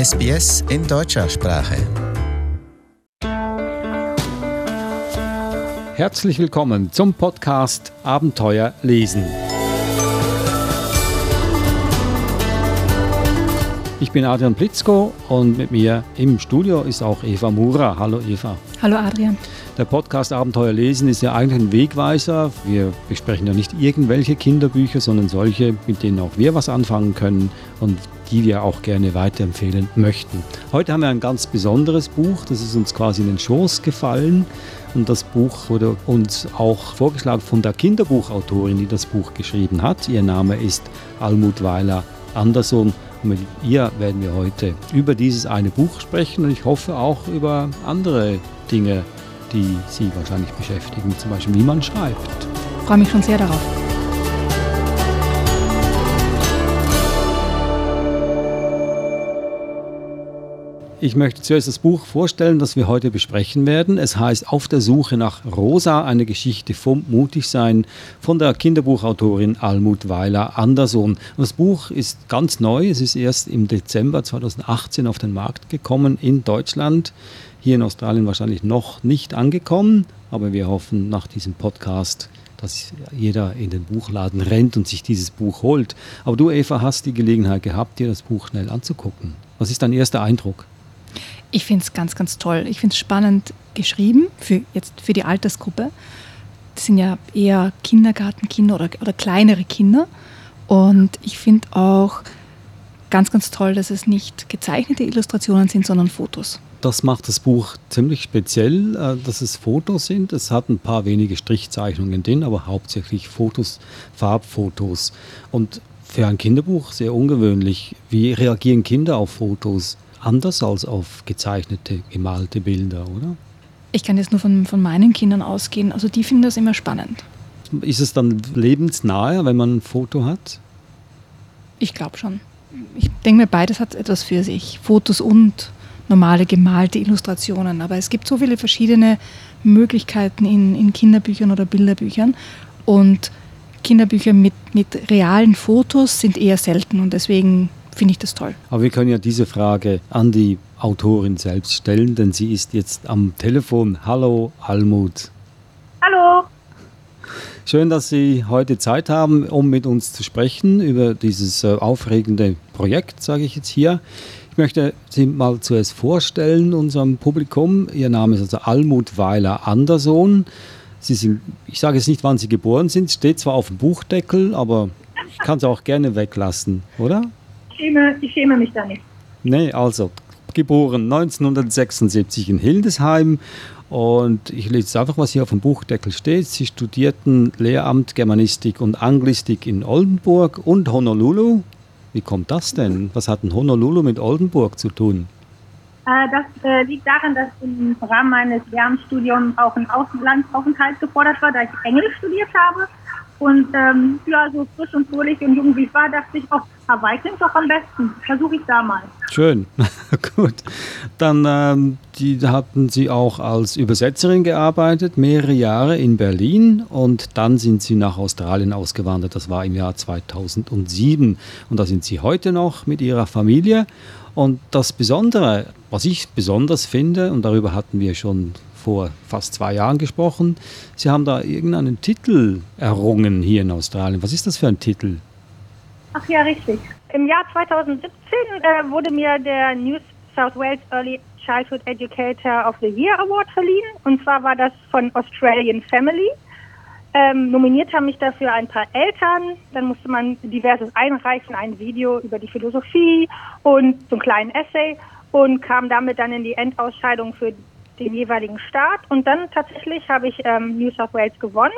SBS in deutscher Sprache. Herzlich willkommen zum Podcast Abenteuer lesen. Ich bin Adrian Blitzko und mit mir im Studio ist auch Eva Mura. Hallo Eva. Hallo Adrian. Der Podcast Abenteuer lesen ist ja eigentlich ein Wegweiser. Wir besprechen ja nicht irgendwelche Kinderbücher, sondern solche, mit denen auch wir was anfangen können und die wir auch gerne weiterempfehlen möchten. Heute haben wir ein ganz besonderes Buch, das ist uns quasi in den Schoß gefallen. Und das Buch wurde uns auch vorgeschlagen von der Kinderbuchautorin, die das Buch geschrieben hat. Ihr Name ist Almut Weiler Anderson. Und mit ihr werden wir heute über dieses eine Buch sprechen und ich hoffe auch über andere Dinge, die Sie wahrscheinlich beschäftigen, zum Beispiel wie man schreibt. Ich freue mich schon sehr darauf. Ich möchte zuerst das Buch vorstellen, das wir heute besprechen werden. Es heißt Auf der Suche nach Rosa, eine Geschichte vom Mutigsein von der Kinderbuchautorin Almut Weiler Anderson. Das Buch ist ganz neu, es ist erst im Dezember 2018 auf den Markt gekommen in Deutschland. Hier in Australien wahrscheinlich noch nicht angekommen, aber wir hoffen nach diesem Podcast, dass jeder in den Buchladen rennt und sich dieses Buch holt. Aber du, Eva, hast die Gelegenheit gehabt, dir das Buch schnell anzugucken. Was ist dein erster Eindruck? Ich finde es ganz, ganz toll. Ich finde es spannend geschrieben für jetzt für die Altersgruppe. Das sind ja eher Kindergartenkinder oder, oder kleinere Kinder. Und ich finde auch ganz, ganz toll, dass es nicht gezeichnete Illustrationen sind, sondern Fotos. Das macht das Buch ziemlich speziell, äh, dass es Fotos sind. Es hat ein paar wenige Strichzeichnungen drin, aber hauptsächlich Fotos, Farbfotos. Und für ein Kinderbuch sehr ungewöhnlich. Wie reagieren Kinder auf Fotos? Anders als auf gezeichnete, gemalte Bilder, oder? Ich kann jetzt nur von, von meinen Kindern ausgehen. Also die finden das immer spannend. Ist es dann lebensnahe, wenn man ein Foto hat? Ich glaube schon. Ich denke mir, beides hat etwas für sich. Fotos und normale gemalte Illustrationen. Aber es gibt so viele verschiedene Möglichkeiten in, in Kinderbüchern oder Bilderbüchern. Und Kinderbücher mit, mit realen Fotos sind eher selten und deswegen finde ich das toll. Aber wir können ja diese Frage an die Autorin selbst stellen, denn sie ist jetzt am Telefon. Hallo, Almut. Hallo. Schön, dass Sie heute Zeit haben, um mit uns zu sprechen über dieses äh, aufregende Projekt, sage ich jetzt hier. Ich möchte Sie mal zuerst vorstellen, unserem Publikum. Ihr Name ist also Almut Weiler Anderson. Sie sind, ich sage jetzt nicht, wann Sie geboren sind, steht zwar auf dem Buchdeckel, aber ich kann es auch gerne weglassen, oder? Schäme, ich schäme mich da nicht. Nee, also geboren 1976 in Hildesheim und ich lese einfach, was hier auf dem Buchdeckel steht. Sie studierten Lehramt Germanistik und Anglistik in Oldenburg und Honolulu. Wie kommt das denn? Was hat ein Honolulu mit Oldenburg zu tun? Äh, das äh, liegt daran, dass im Rahmen meines Lehramtsstudiums auch ein Auslandsaufenthalt gefordert war, da ich Englisch studiert habe. Und ähm, ja, so frisch und fröhlich und jung wie ich war, dachte ich, auch Hawaii klingt doch am besten. Versuche ich da mal. Schön, gut. Dann ähm, die hatten Sie auch als Übersetzerin gearbeitet, mehrere Jahre in Berlin und dann sind Sie nach Australien ausgewandert. Das war im Jahr 2007 und da sind Sie heute noch mit Ihrer Familie. Und das Besondere, was ich besonders finde, und darüber hatten wir schon vor fast zwei Jahren gesprochen. Sie haben da irgendeinen Titel errungen hier in Australien. Was ist das für ein Titel? Ach ja, richtig. Im Jahr 2017 äh, wurde mir der New South Wales Early Childhood Educator of the Year Award verliehen. Und zwar war das von Australian Family. Ähm, nominiert haben mich dafür ein paar Eltern. Dann musste man diverses einreichen, ein Video über die Philosophie und so einen kleinen Essay und kam damit dann in die Endausscheidung für den jeweiligen Staat. Und dann tatsächlich habe ich ähm, New South Wales gewonnen.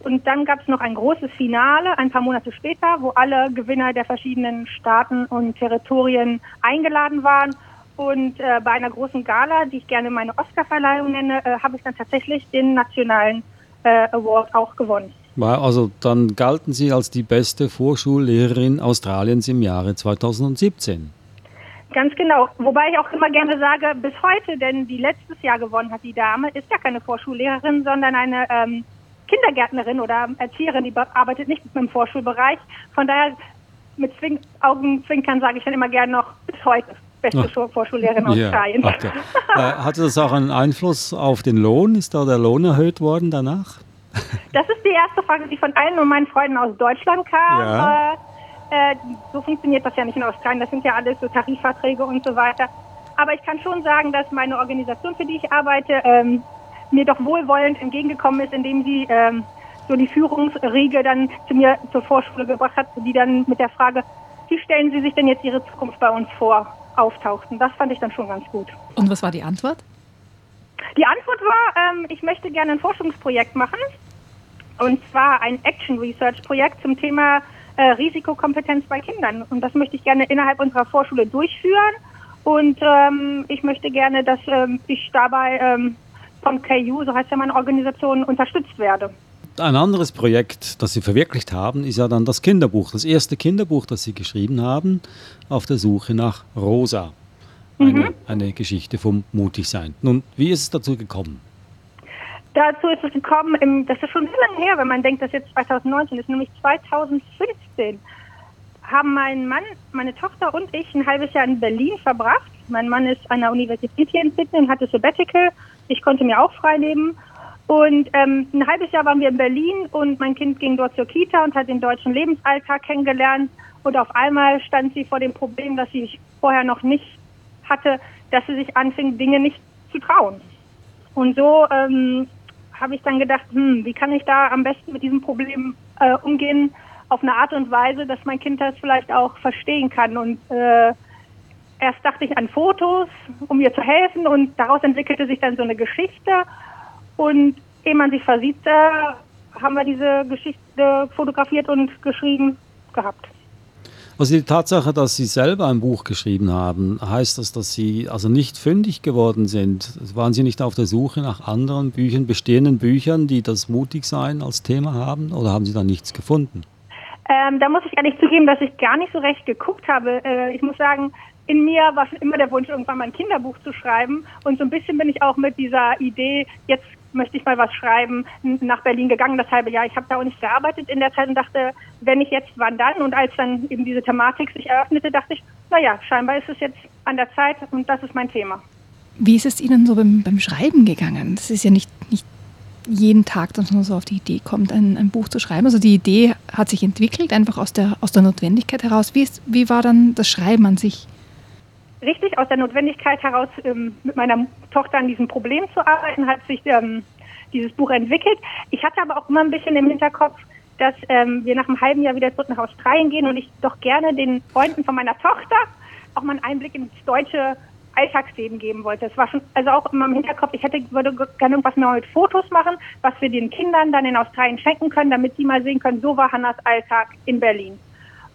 Und dann gab es noch ein großes Finale ein paar Monate später, wo alle Gewinner der verschiedenen Staaten und Territorien eingeladen waren. Und äh, bei einer großen Gala, die ich gerne meine Oscarverleihung nenne, äh, habe ich dann tatsächlich den nationalen äh, Award auch gewonnen. Also dann galten Sie als die beste Vorschullehrerin Australiens im Jahre 2017. Ganz genau. Wobei ich auch immer gerne sage, bis heute, denn die letztes Jahr gewonnen hat, die Dame, ist ja keine Vorschullehrerin, sondern eine ähm, Kindergärtnerin oder Erzieherin, die arbeitet nicht im Vorschulbereich. Von daher mit Zwing Augenzwinkern sage ich dann immer gerne noch bis heute. beste oh. Vorschullehrerin Australiens. Ja, okay. äh, hatte das auch einen Einfluss auf den Lohn? Ist da der Lohn erhöht worden danach? Das ist die erste Frage, die von allen und meinen Freunden aus Deutschland kam. Ja. Äh, äh, so funktioniert das ja nicht in Australien. Das sind ja alles so Tarifverträge und so weiter. Aber ich kann schon sagen, dass meine Organisation, für die ich arbeite, ähm, mir doch wohlwollend entgegengekommen ist, indem sie ähm, so die Führungsriege dann zu mir zur Vorschule gebracht hat, die dann mit der Frage, wie stellen Sie sich denn jetzt Ihre Zukunft bei uns vor, auftauchten. Das fand ich dann schon ganz gut. Und was war die Antwort? Die Antwort war, ähm, ich möchte gerne ein Forschungsprojekt machen. Und zwar ein Action Research Projekt zum Thema äh, Risikokompetenz bei Kindern. Und das möchte ich gerne innerhalb unserer Vorschule durchführen. Und ähm, ich möchte gerne, dass ähm, ich dabei ähm, von KU, so heißt ja meine Organisation, unterstützt werde. Ein anderes Projekt, das Sie verwirklicht haben, ist ja dann das Kinderbuch, das erste Kinderbuch, das Sie geschrieben haben, auf der Suche nach Rosa. Eine, mhm. eine Geschichte vom Mutigsein. Nun, wie ist es dazu gekommen? Dazu ist es gekommen, im, das ist schon lange her, wenn man denkt, dass jetzt 2019 ist, nämlich 2015 haben mein Mann, meine Tochter und ich ein halbes Jahr in Berlin verbracht. Mein Mann ist an der Universität hier in Sydney und hatte Sabbatical. Ich konnte mir auch frei nehmen. Und ähm, ein halbes Jahr waren wir in Berlin und mein Kind ging dort zur Kita und hat den deutschen Lebensalltag kennengelernt. Und auf einmal stand sie vor dem Problem, das sie vorher noch nicht hatte, dass sie sich anfing, Dinge nicht zu trauen. Und so ähm, habe ich dann gedacht, hm, wie kann ich da am besten mit diesem Problem äh, umgehen, auf eine Art und Weise, dass mein Kind das vielleicht auch verstehen kann. Und äh, erst dachte ich an Fotos, um mir zu helfen, und daraus entwickelte sich dann so eine Geschichte. Und ehe man sich versieht, äh, haben wir diese Geschichte fotografiert und geschrieben gehabt. Also die Tatsache, dass Sie selber ein Buch geschrieben haben, heißt das, dass Sie also nicht fündig geworden sind? Waren Sie nicht auf der Suche nach anderen Büchern, bestehenden Büchern, die das Mutigsein als Thema haben, oder haben Sie da nichts gefunden? Ähm, da muss ich ehrlich zugeben, dass ich gar nicht so recht geguckt habe. Äh, ich muss sagen, in mir war schon immer der Wunsch, irgendwann mal ein Kinderbuch zu schreiben. Und so ein bisschen bin ich auch mit dieser Idee, jetzt möchte ich mal was schreiben, nach Berlin gegangen, das halbe Jahr. Ich habe da auch nicht gearbeitet in der Zeit und dachte, wenn ich jetzt, wann dann? Und als dann eben diese Thematik sich eröffnete, dachte ich, naja, scheinbar ist es jetzt an der Zeit und das ist mein Thema. Wie ist es Ihnen so beim, beim Schreiben gegangen? Das ist ja nicht, nicht jeden Tag, dass man so auf die Idee kommt, ein, ein, Buch zu schreiben. Also die Idee hat sich entwickelt, einfach aus der, aus der Notwendigkeit heraus. Wie, ist, wie war dann das Schreiben an sich? Richtig aus der Notwendigkeit heraus, ähm, mit meiner Tochter an diesem Problem zu arbeiten, hat sich ähm, dieses Buch entwickelt. Ich hatte aber auch immer ein bisschen im Hinterkopf, dass ähm, wir nach einem halben Jahr wieder zurück nach Australien gehen und ich doch gerne den Freunden von meiner Tochter auch mal einen Einblick ins deutsche Alltagsleben geben wollte. Es war schon, also auch immer im Hinterkopf, ich hätte, würde gerne irgendwas mehr mit Fotos machen, was wir den Kindern dann in Australien schenken können, damit sie mal sehen können, so war Hannas Alltag in Berlin.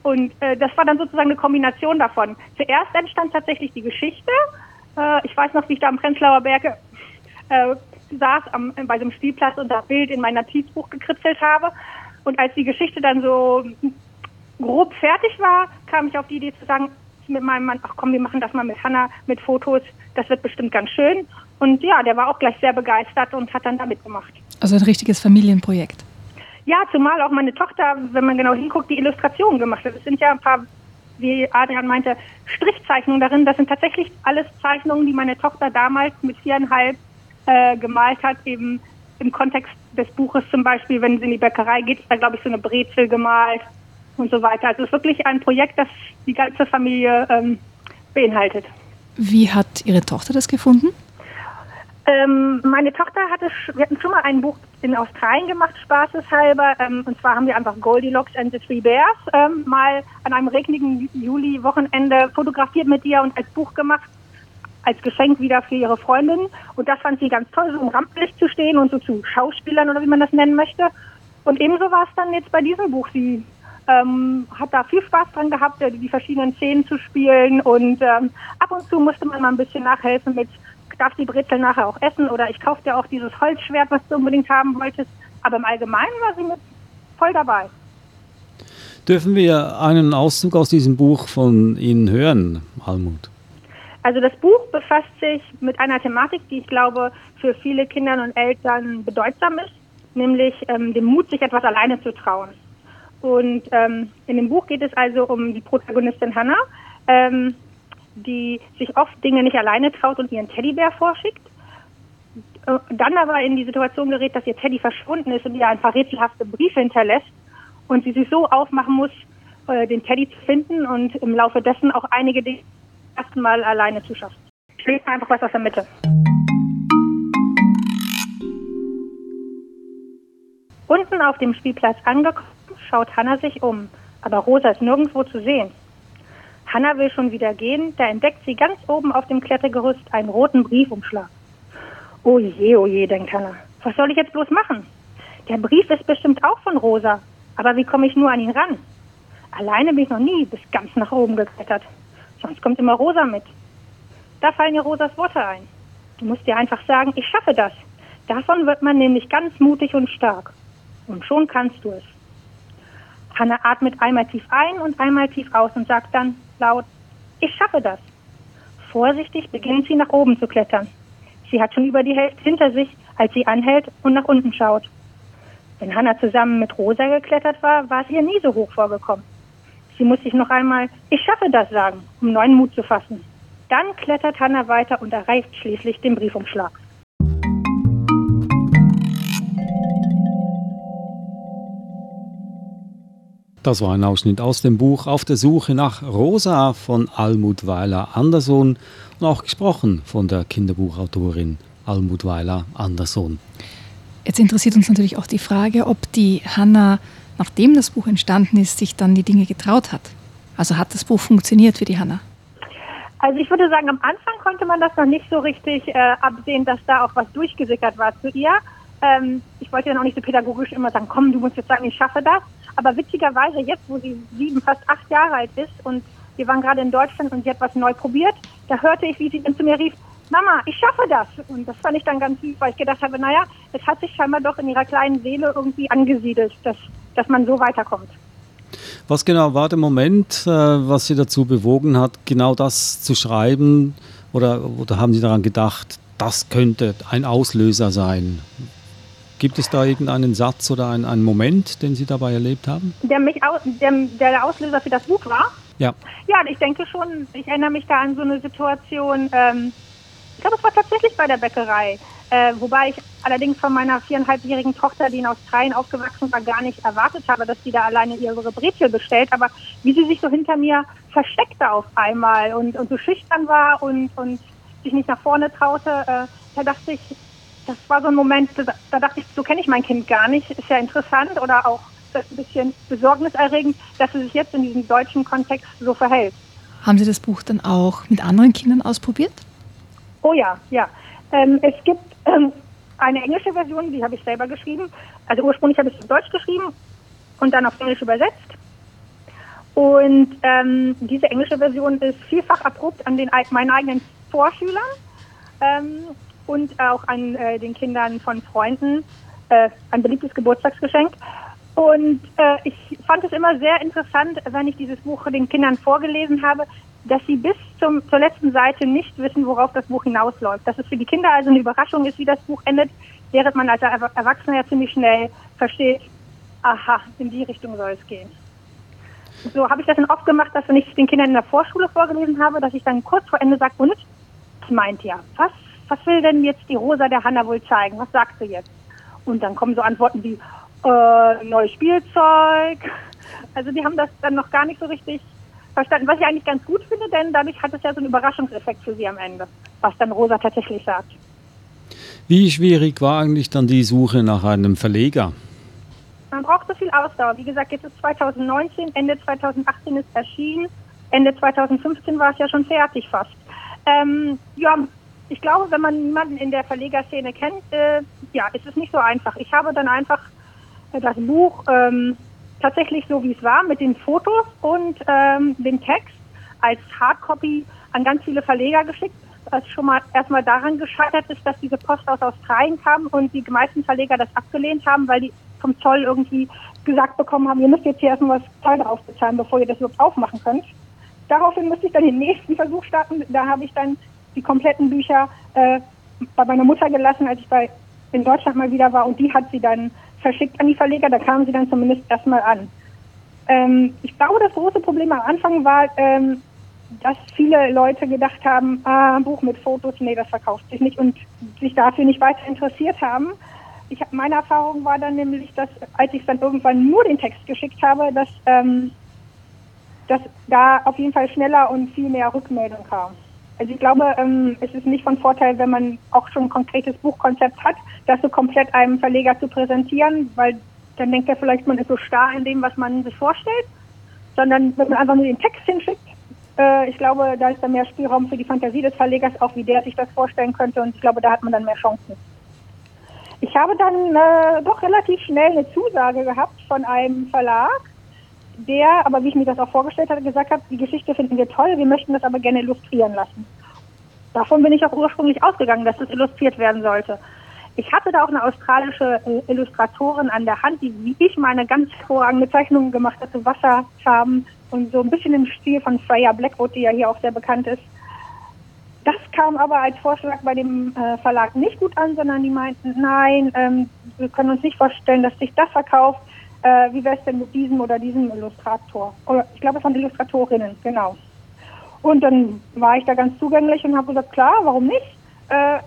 Und äh, das war dann sozusagen eine Kombination davon. Zuerst entstand tatsächlich die Geschichte. Äh, ich weiß noch, wie ich da am Prenzlauer Berg äh, saß am, bei einem Spielplatz und das Bild in mein Notizbuch gekritzelt habe. Und als die Geschichte dann so grob fertig war, kam ich auf die Idee zu sagen, mit meinem Mann, ach komm, wir machen das mal mit Hanna, mit Fotos, das wird bestimmt ganz schön. Und ja, der war auch gleich sehr begeistert und hat dann da mitgemacht. Also ein richtiges Familienprojekt. Ja, zumal auch meine Tochter, wenn man genau hinguckt, die Illustrationen gemacht hat. Es sind ja ein paar, wie Adrian meinte, Strichzeichnungen darin. Das sind tatsächlich alles Zeichnungen, die meine Tochter damals mit viereinhalb äh, gemalt hat, eben im Kontext des Buches zum Beispiel, wenn sie in die Bäckerei geht, ist da, glaube ich, so eine Brezel gemalt und so weiter. Also es ist wirklich ein Projekt, das die ganze Familie ähm, beinhaltet. Wie hat Ihre Tochter das gefunden? Ähm, meine Tochter hatte, wir hatten schon mal ein Buch in Australien gemacht, spaßeshalber. Ähm, und zwar haben wir einfach Goldilocks and the Three Bears ähm, mal an einem regnigen Juli-Wochenende fotografiert mit ihr und als Buch gemacht, als Geschenk wieder für ihre Freundin. Und das fand sie ganz toll, so im Rampenlicht zu stehen und so zu Schauspielern oder wie man das nennen möchte. Und ebenso war es dann jetzt bei diesem Buch. Sie ähm, hat da viel Spaß dran gehabt, die verschiedenen Szenen zu spielen und ähm, ab und zu musste man mal ein bisschen nachhelfen mit darf die Brezel nachher auch essen oder ich kaufe dir auch dieses Holzschwert, was du unbedingt haben wolltest. Aber im Allgemeinen war sie mit voll dabei. Dürfen wir einen Auszug aus diesem Buch von Ihnen hören, Almut? Also das Buch befasst sich mit einer Thematik, die ich glaube für viele Kinder und Eltern bedeutsam ist, nämlich ähm, dem Mut, sich etwas alleine zu trauen. Und ähm, in dem Buch geht es also um die Protagonistin Hannah, ähm, die sich oft Dinge nicht alleine traut und ihren Teddybär vorschickt. Äh, dann aber in die Situation gerät, dass ihr Teddy verschwunden ist und ihr ein paar rätselhafte Briefe hinterlässt und sie sich so aufmachen muss, äh, den Teddy zu finden und im Laufe dessen auch einige Dinge ersten Mal alleine zu schaffen. Ich lese einfach was aus der Mitte. Unten auf dem Spielplatz angekommen, schaut Hanna sich um, aber Rosa ist nirgendwo zu sehen. Hanna will schon wieder gehen, da entdeckt sie ganz oben auf dem Klettergerüst einen roten Briefumschlag. Oh je, oh je, denkt Hanna. Was soll ich jetzt bloß machen? Der Brief ist bestimmt auch von Rosa, aber wie komme ich nur an ihn ran? Alleine bin ich noch nie bis ganz nach oben geklettert. Sonst kommt immer Rosa mit. Da fallen ihr Rosas Worte ein. Du musst dir einfach sagen, ich schaffe das. Davon wird man nämlich ganz mutig und stark. Und schon kannst du es. Hanna atmet einmal tief ein und einmal tief aus und sagt dann laut, ich schaffe das. Vorsichtig beginnt sie nach oben zu klettern. Sie hat schon über die Hälfte hinter sich, als sie anhält und nach unten schaut. Wenn Hanna zusammen mit Rosa geklettert war, war es ihr nie so hoch vorgekommen. Sie muss sich noch einmal Ich schaffe das sagen, um neuen Mut zu fassen. Dann klettert Hanna weiter und erreicht schließlich den Briefumschlag. Das war ein Ausschnitt aus dem Buch Auf der Suche nach Rosa von Almut Weiler Anderson und auch gesprochen von der Kinderbuchautorin Almut Weiler Anderson. Jetzt interessiert uns natürlich auch die Frage, ob die Hanna, nachdem das Buch entstanden ist, sich dann die Dinge getraut hat. Also hat das Buch funktioniert für die Hanna? Also ich würde sagen, am Anfang konnte man das noch nicht so richtig äh, absehen, dass da auch was durchgesickert war zu ihr. Ähm, ich wollte dann auch nicht so pädagogisch immer sagen, komm, du musst jetzt sagen, ich schaffe das. Aber witzigerweise, jetzt, wo sie sieben, fast acht Jahre alt ist und wir waren gerade in Deutschland und sie hat was neu probiert, da hörte ich, wie sie dann zu mir rief, Mama, ich schaffe das. Und das fand ich dann ganz süß, weil ich gedacht habe, naja, es hat sich scheinbar doch in ihrer kleinen Seele irgendwie angesiedelt, dass, dass man so weiterkommt. Was genau war der Moment, äh, was Sie dazu bewogen hat, genau das zu schreiben? Oder, oder haben Sie daran gedacht, das könnte ein Auslöser sein? Gibt es da irgendeinen Satz oder einen, einen Moment, den Sie dabei erlebt haben? Der, mich aus, der, der Auslöser für das Buch war? Ja. Ja, ich denke schon. Ich erinnere mich da an so eine Situation. Ähm, ich glaube, es war tatsächlich bei der Bäckerei. Äh, wobei ich allerdings von meiner viereinhalbjährigen Tochter, die in Australien aufgewachsen war, gar nicht erwartet habe, dass sie da alleine ihre Brezel bestellt. Aber wie sie sich so hinter mir versteckte auf einmal und, und so schüchtern war und, und sich nicht nach vorne traute, äh, da dachte ich, das war so ein Moment, da dachte ich, so kenne ich mein Kind gar nicht. Ist ja interessant oder auch ein bisschen besorgniserregend, dass sie sich jetzt in diesem deutschen Kontext so verhält. Haben Sie das Buch dann auch mit anderen Kindern ausprobiert? Oh ja, ja. Ähm, es gibt ähm, eine englische Version, die habe ich selber geschrieben. Also ursprünglich habe ich es auf Deutsch geschrieben und dann auf Englisch übersetzt. Und ähm, diese englische Version ist vielfach erprobt an den, meinen eigenen Vorschülern. Und auch an äh, den Kindern von Freunden äh, ein beliebtes Geburtstagsgeschenk. Und äh, ich fand es immer sehr interessant, wenn ich dieses Buch den Kindern vorgelesen habe, dass sie bis zum, zur letzten Seite nicht wissen, worauf das Buch hinausläuft. Dass es für die Kinder also eine Überraschung ist, wie das Buch endet, während man als Erwachsener ja ziemlich schnell versteht, aha, in die Richtung soll es gehen. So habe ich das dann oft gemacht, dass wenn ich den Kindern in der Vorschule vorgelesen habe, dass ich dann kurz vor Ende sage, und meint ihr? Was was will denn jetzt die Rosa der Hanna wohl zeigen? Was sagt sie jetzt? Und dann kommen so Antworten wie, äh, neues Spielzeug. Also die haben das dann noch gar nicht so richtig verstanden, was ich eigentlich ganz gut finde, denn dadurch hat es ja so einen Überraschungseffekt für sie am Ende, was dann Rosa tatsächlich sagt. Wie schwierig war eigentlich dann die Suche nach einem Verleger? Man braucht so viel Ausdauer. Wie gesagt, jetzt ist 2019, Ende 2018 ist erschienen, Ende 2015 war es ja schon fertig fast. Ähm, ja, ich glaube, wenn man niemanden in der Verlegerszene kennt, äh, ja, ist es nicht so einfach. Ich habe dann einfach äh, das Buch ähm, tatsächlich so wie es war mit den Fotos und ähm, dem Text als Hardcopy an ganz viele Verleger geschickt, was schon mal erstmal daran gescheitert ist, dass diese Post aus Australien kam und die meisten Verleger das abgelehnt haben, weil die vom Zoll irgendwie gesagt bekommen haben, ihr müsst jetzt hier erstmal was Zoll drauf bezahlen, bevor ihr das überhaupt aufmachen könnt. Daraufhin musste ich dann den nächsten Versuch starten. Da habe ich dann die kompletten Bücher äh, bei meiner Mutter gelassen, als ich bei, in Deutschland mal wieder war und die hat sie dann verschickt an die Verleger, da kamen sie dann zumindest erstmal an. Ähm, ich glaube, das große Problem am Anfang war, ähm, dass viele Leute gedacht haben, ah, ein Buch mit Fotos, nee, das verkauft sich nicht und sich dafür nicht weiter interessiert haben. Ich, meine Erfahrung war dann nämlich, dass als ich dann irgendwann nur den Text geschickt habe, dass, ähm, dass da auf jeden Fall schneller und viel mehr Rückmeldung kam. Also ich glaube, ähm, es ist nicht von Vorteil, wenn man auch schon ein konkretes Buchkonzept hat, das so komplett einem Verleger zu präsentieren, weil dann denkt er vielleicht, man ist so starr in dem, was man sich vorstellt, sondern wenn man einfach nur den Text hinschickt, äh, ich glaube, da ist dann mehr Spielraum für die Fantasie des Verlegers, auch wie der sich das vorstellen könnte und ich glaube, da hat man dann mehr Chancen. Ich habe dann äh, doch relativ schnell eine Zusage gehabt von einem Verlag, der, aber wie ich mir das auch vorgestellt hatte, gesagt hat, die Geschichte finden wir toll, wir möchten das aber gerne illustrieren lassen. Davon bin ich auch ursprünglich ausgegangen, dass das illustriert werden sollte. Ich hatte da auch eine australische äh, Illustratorin an der Hand, die wie ich meine ganz hervorragende Zeichnungen gemacht hat, so Wasserfarben und so ein bisschen im Stil von Freya Blackwood, die ja hier auch sehr bekannt ist. Das kam aber als Vorschlag bei dem äh, Verlag nicht gut an, sondern die meinten, nein, ähm, wir können uns nicht vorstellen, dass sich das verkauft äh, wie wäre es denn mit diesem oder diesem Illustrator? Oder ich glaube, von Illustratorinnen, genau. Und dann war ich da ganz zugänglich und habe gesagt, klar, warum nicht? Äh,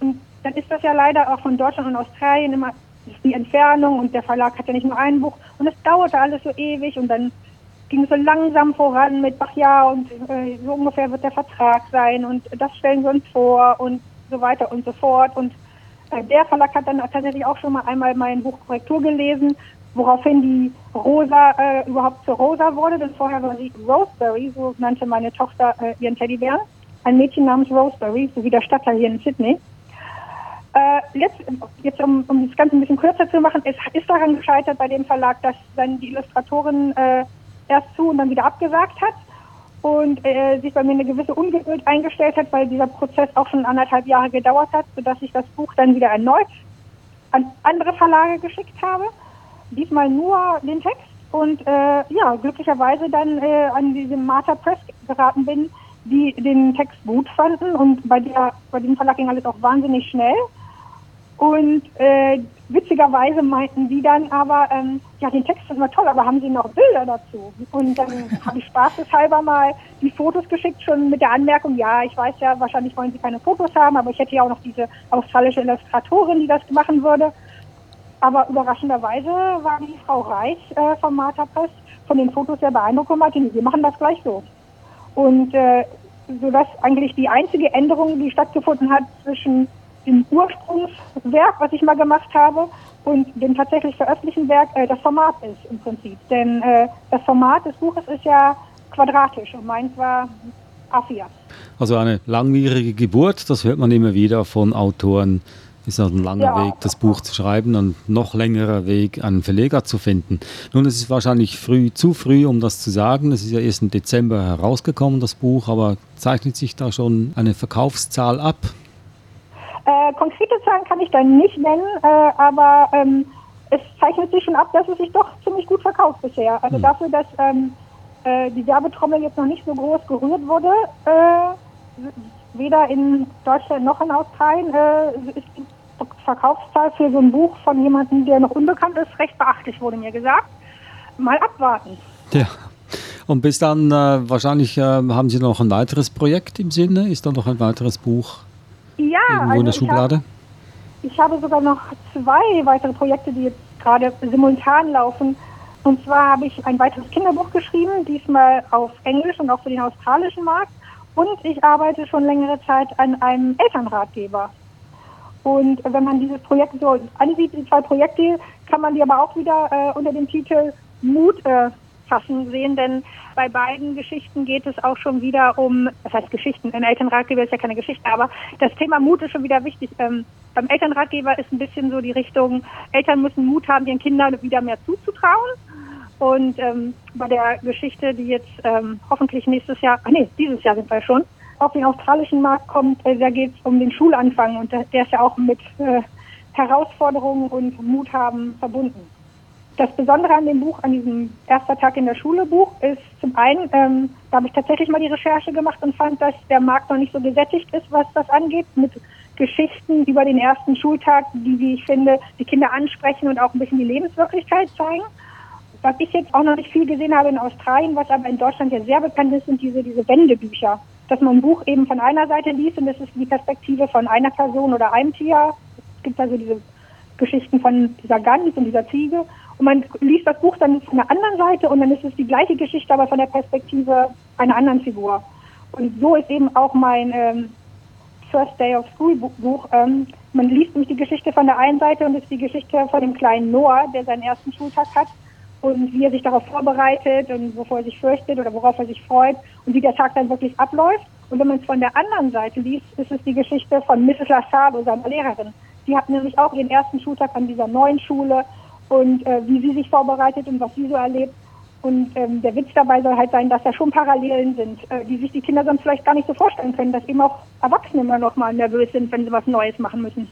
und dann ist das ja leider auch von Deutschland und Australien immer die Entfernung und der Verlag hat ja nicht nur ein Buch und es dauerte alles so ewig und dann ging es so langsam voran mit, ach ja, und äh, so ungefähr wird der Vertrag sein und das stellen wir uns vor und so weiter und so fort. Und äh, der Verlag hat dann tatsächlich auch schon mal einmal mein Buch Korrektur gelesen woraufhin die Rosa äh, überhaupt zur Rosa wurde, denn vorher war sie Roseberry, so nannte meine Tochter äh, ihren Teddybären. Ein Mädchen namens Roseberry, so wie der Stadtteil hier in Sydney. Äh, jetzt, jetzt um, um das Ganze ein bisschen kürzer zu machen, es ist daran gescheitert bei dem Verlag, dass dann die Illustratorin äh, erst zu und dann wieder abgesagt hat und äh, sich bei mir eine gewisse Ungeduld eingestellt hat, weil dieser Prozess auch schon anderthalb Jahre gedauert hat, sodass ich das Buch dann wieder erneut an andere Verlage geschickt habe diesmal nur den Text und äh, ja, glücklicherweise dann äh, an diesem Martha Press geraten bin, die den Text gut fanden und bei, der, bei dem Verlag ging alles auch wahnsinnig schnell. Und äh, witzigerweise meinten die dann aber, ähm, ja, den Text finden wir toll, aber haben Sie noch Bilder dazu? Und dann habe ich spaßeshalber mal die Fotos geschickt, schon mit der Anmerkung, ja, ich weiß ja, wahrscheinlich wollen Sie keine Fotos haben, aber ich hätte ja auch noch diese australische Illustratorin, die das machen würde. Aber überraschenderweise war die Frau Reich äh, vom Martha Press von den Fotos sehr beeindruckt und meinte, wir machen das gleich so. Und äh, sodass eigentlich die einzige Änderung, die stattgefunden hat zwischen dem Ursprungswerk, was ich mal gemacht habe, und dem tatsächlich veröffentlichten Werk, äh, das Format ist im Prinzip. Denn äh, das Format des Buches ist ja quadratisch und meins war A4. Also eine langwierige Geburt, das hört man immer wieder von Autoren, ist ein langer ja. Weg, das Buch zu schreiben und noch längerer Weg, einen Verleger zu finden. Nun, es ist wahrscheinlich früh, zu früh, um das zu sagen. Es ist ja erst im Dezember herausgekommen, das Buch, aber zeichnet sich da schon eine Verkaufszahl ab? Äh, konkrete Zahlen kann ich da nicht nennen, äh, aber ähm, es zeichnet sich schon ab, dass es sich doch ziemlich gut verkauft bisher. Also hm. dafür, dass ähm, äh, die Werbetrommel jetzt noch nicht so groß gerührt wurde, äh, weder in Deutschland noch in Australien, äh, ist Verkaufszahl für so ein Buch von jemandem, der noch unbekannt ist, recht beachtlich, wurde mir gesagt. Mal abwarten. Ja. Und bis dann, äh, wahrscheinlich äh, haben Sie noch ein weiteres Projekt im Sinne? Ist da noch ein weiteres Buch ja, irgendwo also in der Schublade? Hab, ich habe sogar noch zwei weitere Projekte, die jetzt gerade simultan laufen. Und zwar habe ich ein weiteres Kinderbuch geschrieben, diesmal auf Englisch und auch für den australischen Markt. Und ich arbeite schon längere Zeit an einem Elternratgeber. Und wenn man dieses Projekt so ansieht, die zwei Projekte, kann man die aber auch wieder äh, unter dem Titel Mut äh, fassen sehen, denn bei beiden Geschichten geht es auch schon wieder um, das heißt Geschichten, ein Elternratgeber ist ja keine Geschichte, aber das Thema Mut ist schon wieder wichtig. Ähm, beim Elternratgeber ist ein bisschen so die Richtung, Eltern müssen Mut haben, ihren Kindern wieder mehr zuzutrauen. Und ähm, bei der Geschichte, die jetzt ähm, hoffentlich nächstes Jahr, ach nee, dieses Jahr sind wir schon, auf den australischen Markt kommt, äh, da geht es um den Schulanfang und der, ist ja auch mit äh, Herausforderungen und Mut haben verbunden. Das Besondere an dem Buch, an diesem erster Tag in der Schule Buch, ist zum einen, ähm, da habe ich tatsächlich mal die Recherche gemacht und fand, dass der Markt noch nicht so gesättigt ist, was das angeht, mit Geschichten über den ersten Schultag, die, wie ich finde, die Kinder ansprechen und auch ein bisschen die Lebenswirklichkeit zeigen. was ich jetzt auch noch nicht viel gesehen habe in Australien, was aber in Deutschland ja sehr bekannt ist, sind diese, diese Wendebücher. Dass man ein Buch eben von einer Seite liest und das ist die Perspektive von einer Person oder einem Tier. Es gibt also diese Geschichten von dieser Gans und dieser Ziege. Und man liest das Buch dann von der anderen Seite und dann ist es die gleiche Geschichte, aber von der Perspektive einer anderen Figur. Und so ist eben auch mein ähm, First Day of School Buch. Ähm, man liest nämlich die Geschichte von der einen Seite und es ist die Geschichte von dem kleinen Noah, der seinen ersten Schultag hat und wie er sich darauf vorbereitet und wovor er sich fürchtet oder worauf er sich freut und wie der Tag dann wirklich abläuft. Und wenn man es von der anderen Seite liest, ist es die Geschichte von Mrs. Lasalo, seiner Lehrerin. Die hat nämlich auch ihren ersten Schultag an dieser neuen Schule und äh, wie sie sich vorbereitet und was sie so erlebt. Und ähm, der Witz dabei soll halt sein, dass da schon Parallelen sind, äh, die sich die Kinder sonst vielleicht gar nicht so vorstellen können, dass eben auch Erwachsene immer noch mal nervös sind, wenn sie was Neues machen müssen.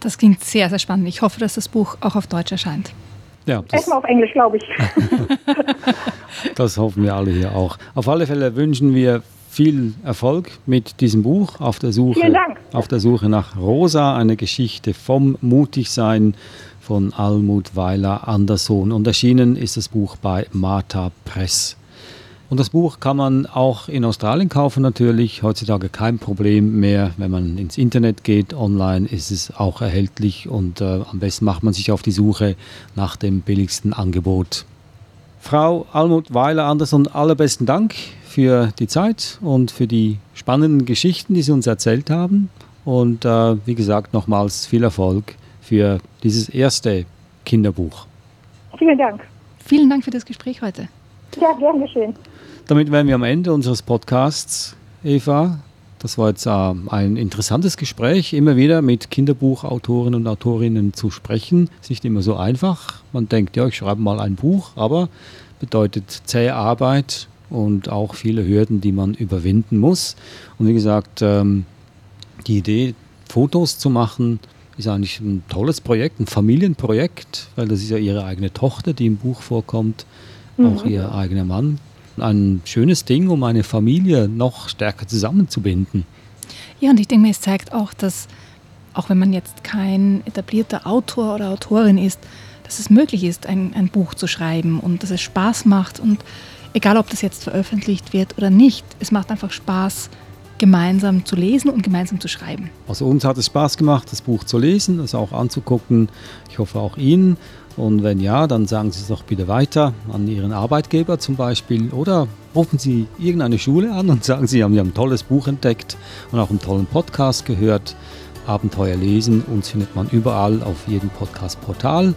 Das klingt sehr, sehr spannend. Ich hoffe, dass das Buch auch auf Deutsch erscheint. Ja, Erstmal auf Englisch, glaube ich. das hoffen wir alle hier auch. Auf alle Fälle wünschen wir viel Erfolg mit diesem Buch auf der Suche, auf der Suche nach Rosa, eine Geschichte vom Mutigsein von Almut Weiler Anderson. Und erschienen ist das Buch bei Martha Press. Und das Buch kann man auch in Australien kaufen natürlich. Heutzutage kein Problem mehr. Wenn man ins Internet geht, online ist es auch erhältlich und äh, am besten macht man sich auf die Suche nach dem billigsten Angebot. Frau Almut Weiler Anderson, allerbesten Dank für die Zeit und für die spannenden Geschichten, die Sie uns erzählt haben. Und äh, wie gesagt, nochmals viel Erfolg für dieses erste Kinderbuch. Vielen Dank. Vielen Dank für das Gespräch heute. Ja, gern geschehen. Damit wären wir am Ende unseres Podcasts, Eva. Das war jetzt äh, ein interessantes Gespräch, immer wieder mit Kinderbuchautoren und Autorinnen zu sprechen. Ist nicht immer so einfach. Man denkt, ja, ich schreibe mal ein Buch, aber bedeutet zähe Arbeit und auch viele Hürden, die man überwinden muss. Und wie gesagt, ähm, die Idee, Fotos zu machen, ist eigentlich ein tolles Projekt, ein Familienprojekt, weil das ist ja ihre eigene Tochter, die im Buch vorkommt, mhm. auch ihr eigener Mann. Ein schönes Ding, um eine Familie noch stärker zusammenzubinden. Ja, und ich denke mir, es zeigt auch, dass auch wenn man jetzt kein etablierter Autor oder Autorin ist, dass es möglich ist, ein, ein Buch zu schreiben und dass es Spaß macht und egal ob das jetzt veröffentlicht wird oder nicht, es macht einfach Spaß, gemeinsam zu lesen und gemeinsam zu schreiben. Also uns hat es Spaß gemacht, das Buch zu lesen, es auch anzugucken. Ich hoffe auch Ihnen. Und wenn ja, dann sagen Sie es doch bitte weiter an Ihren Arbeitgeber zum Beispiel oder rufen Sie irgendeine Schule an und sagen Sie, haben Sie ein tolles Buch entdeckt und auch einen tollen Podcast gehört. Abenteuer lesen. Uns findet man überall auf jedem Podcast-Portal.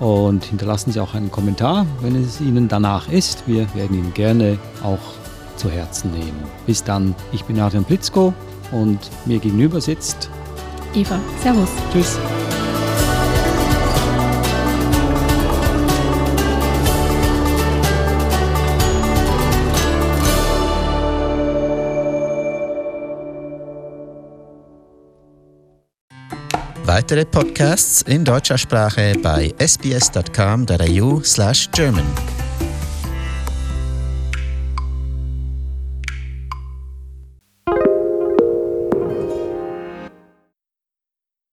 Und hinterlassen Sie auch einen Kommentar, wenn es Ihnen danach ist. Wir werden ihn gerne auch zu Herzen nehmen. Bis dann, ich bin Adrian Blitzko und mir gegenüber sitzt Eva. Servus. Tschüss. Weitere Podcasts in deutscher Sprache bei sbs.com.au/german.